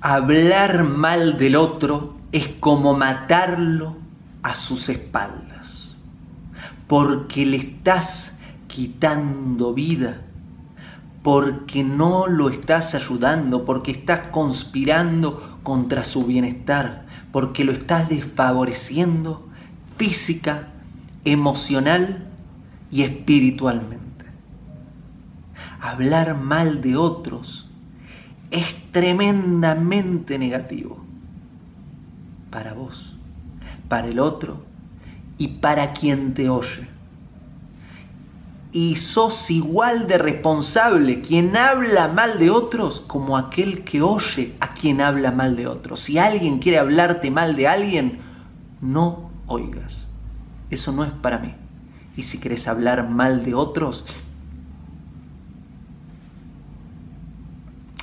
hablar mal del otro es como matarlo a sus espaldas, porque le estás quitando vida, porque no lo estás ayudando, porque estás conspirando contra su bienestar, porque lo estás desfavoreciendo física, emocional y espiritualmente. Hablar mal de otros es tremendamente negativo para vos, para el otro y para quien te oye. Y sos igual de responsable quien habla mal de otros como aquel que oye a quien habla mal de otros. Si alguien quiere hablarte mal de alguien, no oigas. Eso no es para mí. Y si quieres hablar mal de otros,